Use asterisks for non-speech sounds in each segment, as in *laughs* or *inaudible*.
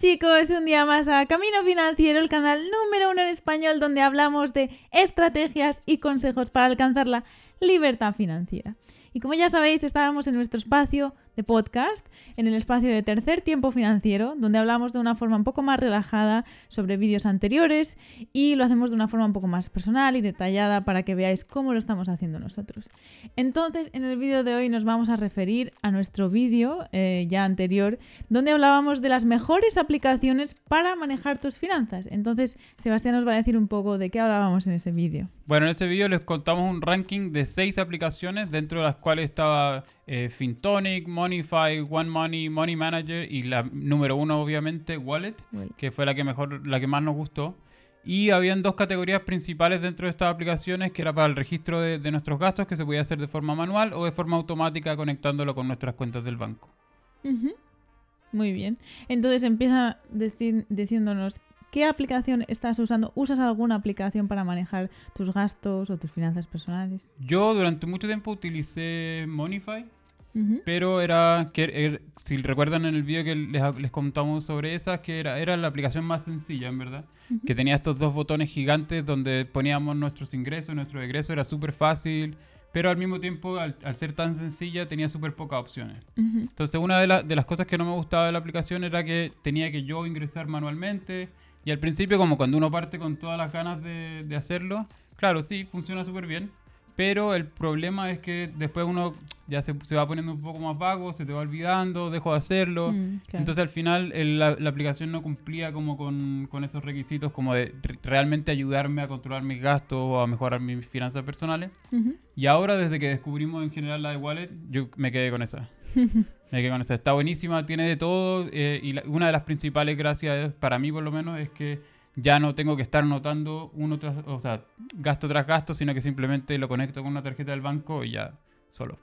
chicos, un día más a Camino Financiero, el canal número uno en español donde hablamos de estrategias y consejos para alcanzar la libertad financiera. Y como ya sabéis, estábamos en nuestro espacio de podcast, en el espacio de tercer tiempo financiero, donde hablamos de una forma un poco más relajada sobre vídeos anteriores y lo hacemos de una forma un poco más personal y detallada para que veáis cómo lo estamos haciendo nosotros. Entonces, en el vídeo de hoy nos vamos a referir a nuestro vídeo eh, ya anterior, donde hablábamos de las mejores aplicaciones para manejar tus finanzas. Entonces, Sebastián nos va a decir un poco de qué hablábamos en ese vídeo. Bueno, en este vídeo les contamos un ranking de seis aplicaciones, dentro de las cuales estaba eh, Fintonic, Moneyfy, One Money, Money Manager y la número uno, obviamente, Wallet, que fue la que mejor, la que más nos gustó. Y habían dos categorías principales dentro de estas aplicaciones, que era para el registro de, nuestros gastos, que se podía hacer de forma manual o de forma automática conectándolo con nuestras cuentas del banco. Muy bien. Entonces empieza diciéndonos ¿Qué aplicación estás usando? ¿Usas alguna aplicación para manejar tus gastos o tus finanzas personales? Yo durante mucho tiempo utilicé Monify, pero era, que, er, si recuerdan en el vídeo que les, contamos sobre esa, que era, era la aplicación más sencilla, en verdad. Que tenía estos dos botones gigantes donde poníamos nuestros ingresos, nuestro egreso, era súper fácil. Pero al mismo tiempo, al, ser tan sencilla, tenía súper pocas opciones. Entonces, una de, de las cosas que no me gustaba de la aplicación era que tenía que yo ingresar manualmente y al principio, como cuando uno parte con todas las ganas de, hacerlo, claro, sí, funciona súper bien. Pero el problema es que después uno ya se, va poniendo un poco más vago, se te va olvidando, dejo de hacerlo. Mm, Entonces al final la, aplicación no cumplía como con, esos requisitos como de realmente ayudarme a controlar mis gastos o a mejorar mis finanzas personales. Y ahora desde que descubrimos en general la de Wallet, yo me quedé con esa. *laughs* me quedé con esa. Está buenísima, tiene de todo. Eh, y una de las principales gracias, para mí por lo menos, es que ya no tengo que estar notando uno tras, o sea, gasto tras gasto, sino que simplemente lo conecto con una tarjeta del banco y ya solo.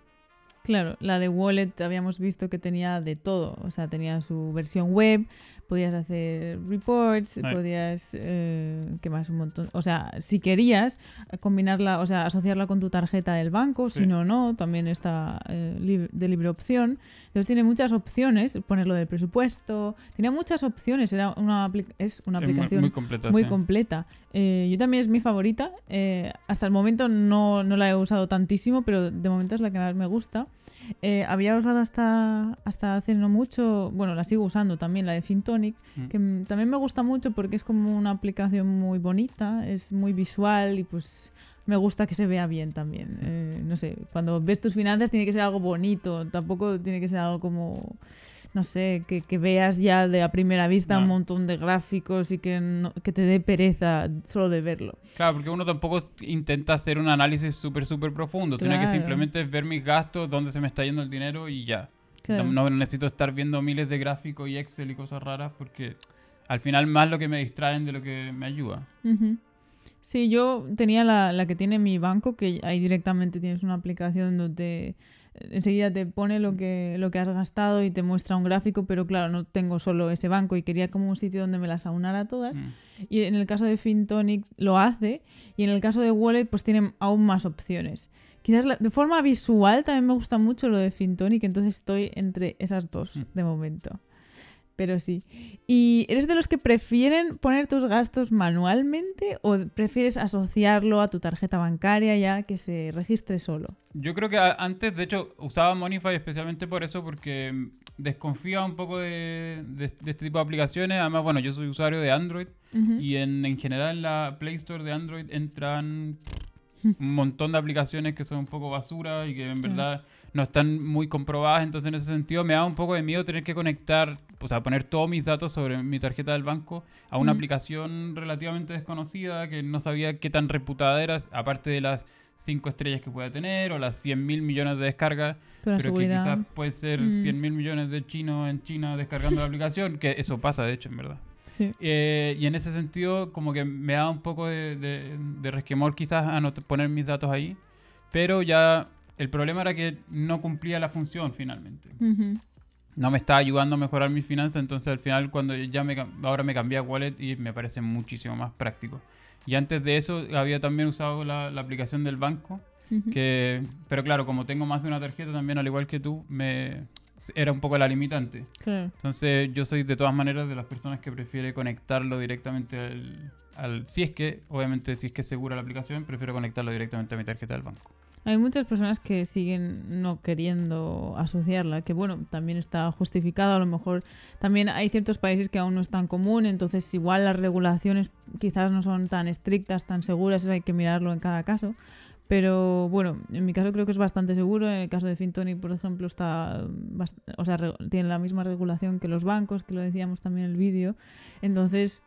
Claro, la de Wallet habíamos visto que tenía de todo, o sea, tenía su versión web, podías hacer reports, podías, eh, ¿qué más? Un montón. O sea, si querías combinarla, o sea, asociarla con tu tarjeta del banco, si no, no, también está eh, de libre opción. Entonces tiene muchas opciones, ponerlo del presupuesto, tiene muchas opciones, era una es una aplicación muy, completa. Muy completa. Eh, yo también es mi favorita, eh, hasta el momento no, no, la he usado tantísimo, pero de momento es la que más me gusta. Había usado hasta, hasta hace no mucho, bueno, la sigo usando también, la de Finton Mm. que también me gusta mucho porque es como una aplicación muy bonita, es muy visual y pues me gusta que se vea bien también. Eh, no sé, cuando ves tus finanzas tiene que ser algo bonito, tampoco tiene que ser algo como, no sé, que, veas ya de a primera vista un montón de gráficos y que, que te dé pereza solo de verlo. Claro, porque uno tampoco intenta hacer un análisis súper, súper profundo, sino que simplemente es ver mis gastos, dónde se me está yendo el dinero y ya. No, necesito estar viendo miles de gráficos y Excel y cosas raras porque al final más lo que me distraen de lo que me ayuda. Sí, yo tenía la, la, que tiene mi banco, que ahí directamente tienes una aplicación donde enseguida te pone lo que, lo que has gastado y te muestra un gráfico, pero claro, no tengo solo ese banco y quería como un sitio donde me las aunara todas. Mm. Y en el caso de FinTonic lo hace y en el caso de Wallet pues tiene aún más opciones. Quizás de forma visual también me gusta mucho lo de Fintonic, entonces estoy entre esas dos mm. de momento. Pero sí. ¿Y eres de los que prefieren poner tus gastos manualmente o prefieres asociarlo a tu tarjeta bancaria ya que se registre solo? Yo creo que antes, de hecho, usaba Monify especialmente por eso, porque desconfía un poco de, este tipo de aplicaciones. Además, bueno, yo soy usuario de Android y en, en general en la Play Store de Android entran *laughs* un montón de aplicaciones que son un poco basura y que en verdad no están muy comprobadas. Entonces, en ese sentido, me da un poco de miedo tener que conectar, o sea, poner todos mis datos sobre mi tarjeta del banco a una aplicación relativamente desconocida que no sabía qué tan reputada era, aparte de las cinco estrellas que pueda tener o las 100 mil millones de descargas, pero, que quizás puede ser 100 mil millones de chinos en China descargando la *laughs* aplicación, que eso pasa de hecho en verdad. Eh, y en ese sentido, como que me da un poco de, de, resquemor quizás a no poner mis datos ahí. Pero ya el problema era que no cumplía la función finalmente. No me estaba ayudando a mejorar mis finanzas, entonces al final cuando ya me, ahora me cambié a Wallet y me parece muchísimo más práctico. Y antes de eso había también usado la, la aplicación del banco, que, pero claro, como tengo más de una tarjeta también, al igual que tú, me, era un poco la limitante. Claro. Entonces yo soy de todas maneras de las personas que prefiere conectarlo directamente al, al... Si es que, obviamente, si es que es segura la aplicación, prefiero conectarlo directamente a mi tarjeta del banco. Hay muchas personas que siguen no queriendo asociarla, que bueno, también está justificado, a lo mejor también hay ciertos países que aún no es tan común, entonces igual las regulaciones quizás no son tan estrictas, tan seguras, hay que mirarlo en cada caso. Pero bueno, en mi caso creo que es bastante seguro. En el caso de Fintonic, por ejemplo, está o sea, tiene la misma regulación que los bancos, que lo decíamos también en el vídeo. Entonces,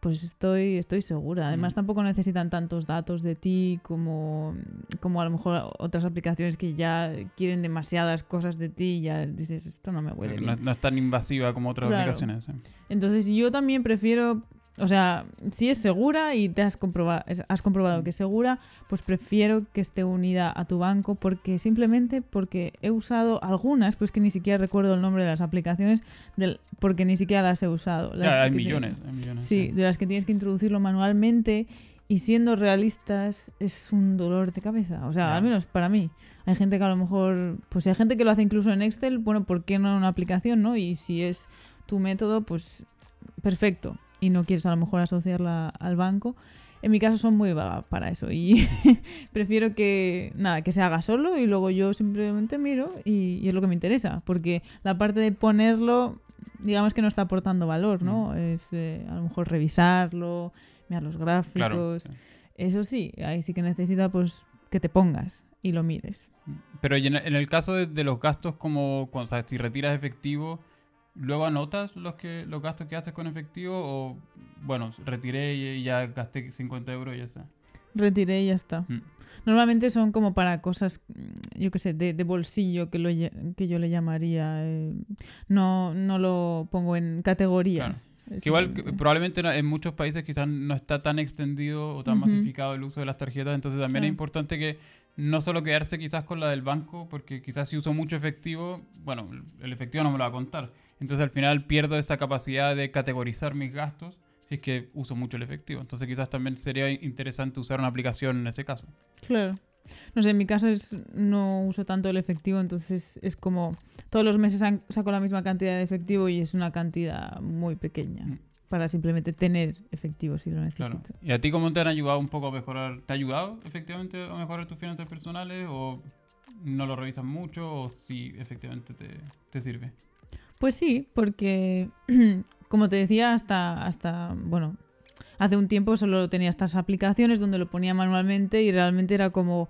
pues estoy, estoy segura. Además, mm. tampoco necesitan tantos datos de ti como, como a lo mejor otras aplicaciones que ya quieren demasiadas cosas de ti y ya dices, esto no me huele. No, no es tan invasiva como otras aplicaciones. Entonces, yo también prefiero o sea, si es segura y te has comprobado, has comprobado que es segura, pues prefiero que esté unida a tu banco porque simplemente porque he usado algunas, pues que ni siquiera recuerdo el nombre de las aplicaciones del, porque ni siquiera las he usado. hay, millones, Sí, de las que tienes que introducirlo manualmente y siendo realistas es un dolor de cabeza. O sea, al menos para mí. Hay gente que a lo mejor, pues si hay gente que lo hace incluso en Excel, bueno, ¿por qué no en una aplicación, no? Y si es tu método, pues perfecto y no quieres a lo mejor asociarla al banco. En mi caso son muy vagas para eso y *laughs* prefiero que nada, que se haga solo y luego yo simplemente miro y, es lo que me interesa, porque la parte de ponerlo, digamos que no está aportando valor, ¿no? Mm. Es eh, a lo mejor revisarlo, mirar los gráficos. Eso sí, ahí sí que necesita pues que te pongas y lo mires. Pero en el caso de, los gastos como cuando si retiras efectivo, luego anotas los que los gastos que haces con efectivo o bueno, retiré y ya gasté 50 euros y ya está. Retiré y ya está. Mm. Normalmente son como para cosas, mm, yo qué sé, de, bolsillo que, lo, que yo le llamaría. Eh, no, no lo pongo en categorías. igual probablemente en muchos países quizás no está tan extendido o tan masificado el uso de las tarjetas, entonces también es importante que no solo quedarse quizás con la del banco, porque quizás si uso mucho efectivo, bueno, el efectivo no me lo va a contar. Entonces al final pierdo esa capacidad de categorizar mis gastos si es que uso mucho el efectivo. Entonces quizás también sería interesante usar una aplicación en ese caso. Claro. No sé, en mi caso es, no uso tanto el efectivo, entonces es como todos los meses saco la misma cantidad de efectivo y es una cantidad muy pequeña. Mm. Para simplemente tener efectivo si lo necesito. ¿Y a ti cómo te han ayudado un poco a mejorar? ¿Te ha ayudado efectivamente a mejorar tus finanzas personales? ¿O no lo revisas mucho? ¿O si efectivamente te, te sirve? Pues sí, porque *clears throat* como te decía, hasta, hasta, bueno, hace un tiempo solo tenía estas aplicaciones donde lo ponía manualmente y realmente era como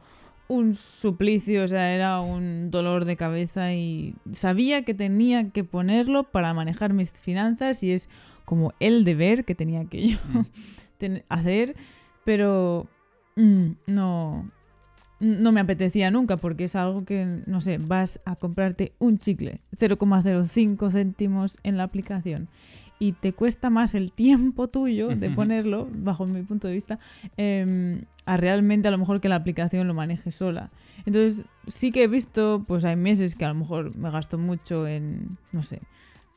un suplicio, o sea, era un dolor de cabeza y sabía que tenía que ponerlo para manejar mis finanzas y es como el deber que tenía que yo mm. *laughs* hacer, pero mm, no, no me apetecía nunca porque es algo que, no sé, vas a comprarte un chicle 0,05 céntimos en la aplicación y te cuesta más el tiempo tuyo de ponerlo, bajo mi punto de vista, em, a realmente a lo mejor que la aplicación lo maneje sola. Entonces sí que he visto, pues hay meses que a lo mejor me gasto mucho en, no sé,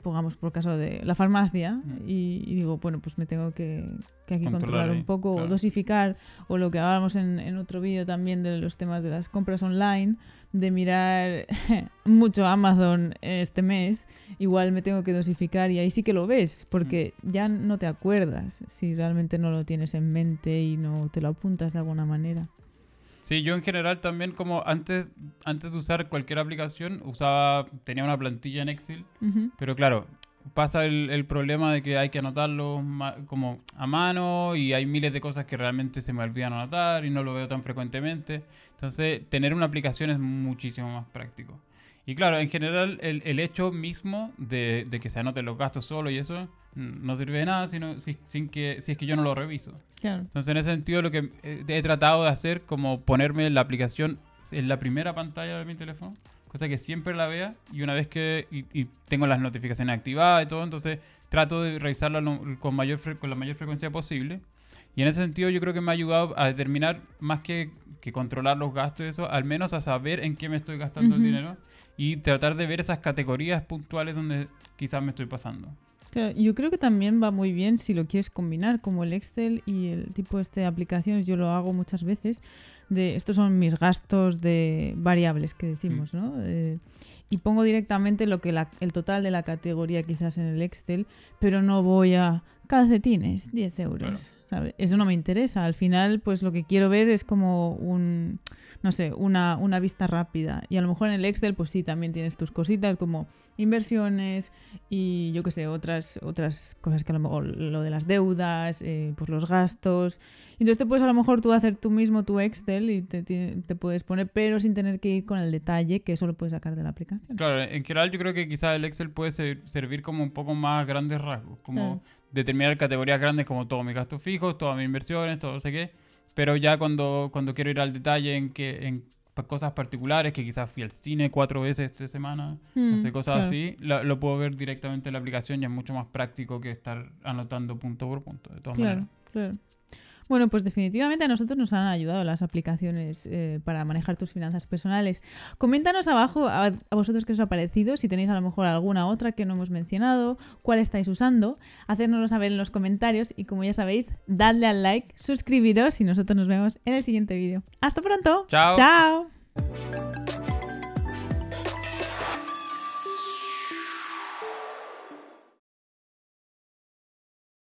pongamos por caso de la farmacia y, digo, bueno, pues me tengo que, aquí controlar, un poco o dosificar o lo que hablábamos en, en otro vídeo también de los temas de las compras online, de mirar *laughs* mucho Amazon este mes, igual me tengo que dosificar y ahí sí que lo ves, porque ya no te acuerdas si realmente no lo tienes en mente y no te lo apuntas de alguna manera. Sí, yo en general también como antes, antes de usar cualquier aplicación usaba, tenía una plantilla en Excel, pero claro, pasa el, problema de que hay que anotarlo como a mano y hay miles de cosas que realmente se me olvidan anotar y no lo veo tan frecuentemente. Entonces, tener una aplicación es muchísimo más práctico. Y claro, en general, el, el hecho mismo de, de, que se anoten los gastos solo y eso no sirve de nada sino, si, sin que, si es que yo no lo reviso. Entonces, en ese sentido, lo que eh, he tratado de hacer, como ponerme la aplicación en la primera pantalla de mi teléfono, cosa que siempre la vea y una vez que y, tengo las notificaciones activadas y todo, entonces trato de revisarla con, mayor con la mayor frecuencia posible. Y en ese sentido yo creo que me ha ayudado a determinar, más que, que controlar los gastos y eso, al menos a saber en qué me estoy gastando el dinero y tratar de ver esas categorías puntuales donde quizás me estoy pasando. yo creo que también va muy bien si lo quieres combinar, como el Excel y el tipo este de aplicaciones, yo lo hago muchas veces, de estos son mis gastos de variables que decimos, ¿no? Eh, y pongo directamente lo que el total de la categoría quizás en el Excel, pero no voy a calcetines, 10 euros. Eso no me interesa. Al final, pues lo que quiero ver es como un, no sé, una, una vista rápida. Y a lo mejor en el Excel, pues sí, también tienes tus cositas como inversiones y yo qué sé, otras, otras cosas que a lo mejor lo de las deudas, eh, pues los gastos. Entonces te puedes a lo mejor tú hacer tú mismo tu Excel y te, te, puedes poner, pero sin tener que ir con el detalle que eso lo puedes sacar de la aplicación. Claro, en general yo creo que quizás el Excel puede servir como un poco más grandes rasgos, como determinar categorías grandes como todos mis gastos fijos, todas mis inversiones, todo no sé qué. Pero ya cuando, cuando quiero ir al detalle en que en cosas particulares, que quizás fui al cine cuatro veces esta semana, no mm, sé, cosas así, lo, puedo ver directamente en la aplicación y es mucho más práctico que estar anotando punto por punto, de todas claro, Claro. Bueno, pues definitivamente a nosotros nos han ayudado las aplicaciones eh, para manejar tus finanzas personales. Coméntanos abajo a, vosotros qué os ha parecido, si tenéis a lo mejor alguna otra que no hemos mencionado, cuál estáis usando, hacérnoslo saber en los comentarios y como ya sabéis, dadle al like, suscribiros y nosotros nos vemos en el siguiente vídeo. ¡Hasta pronto! ¡Chao! ¡Chao!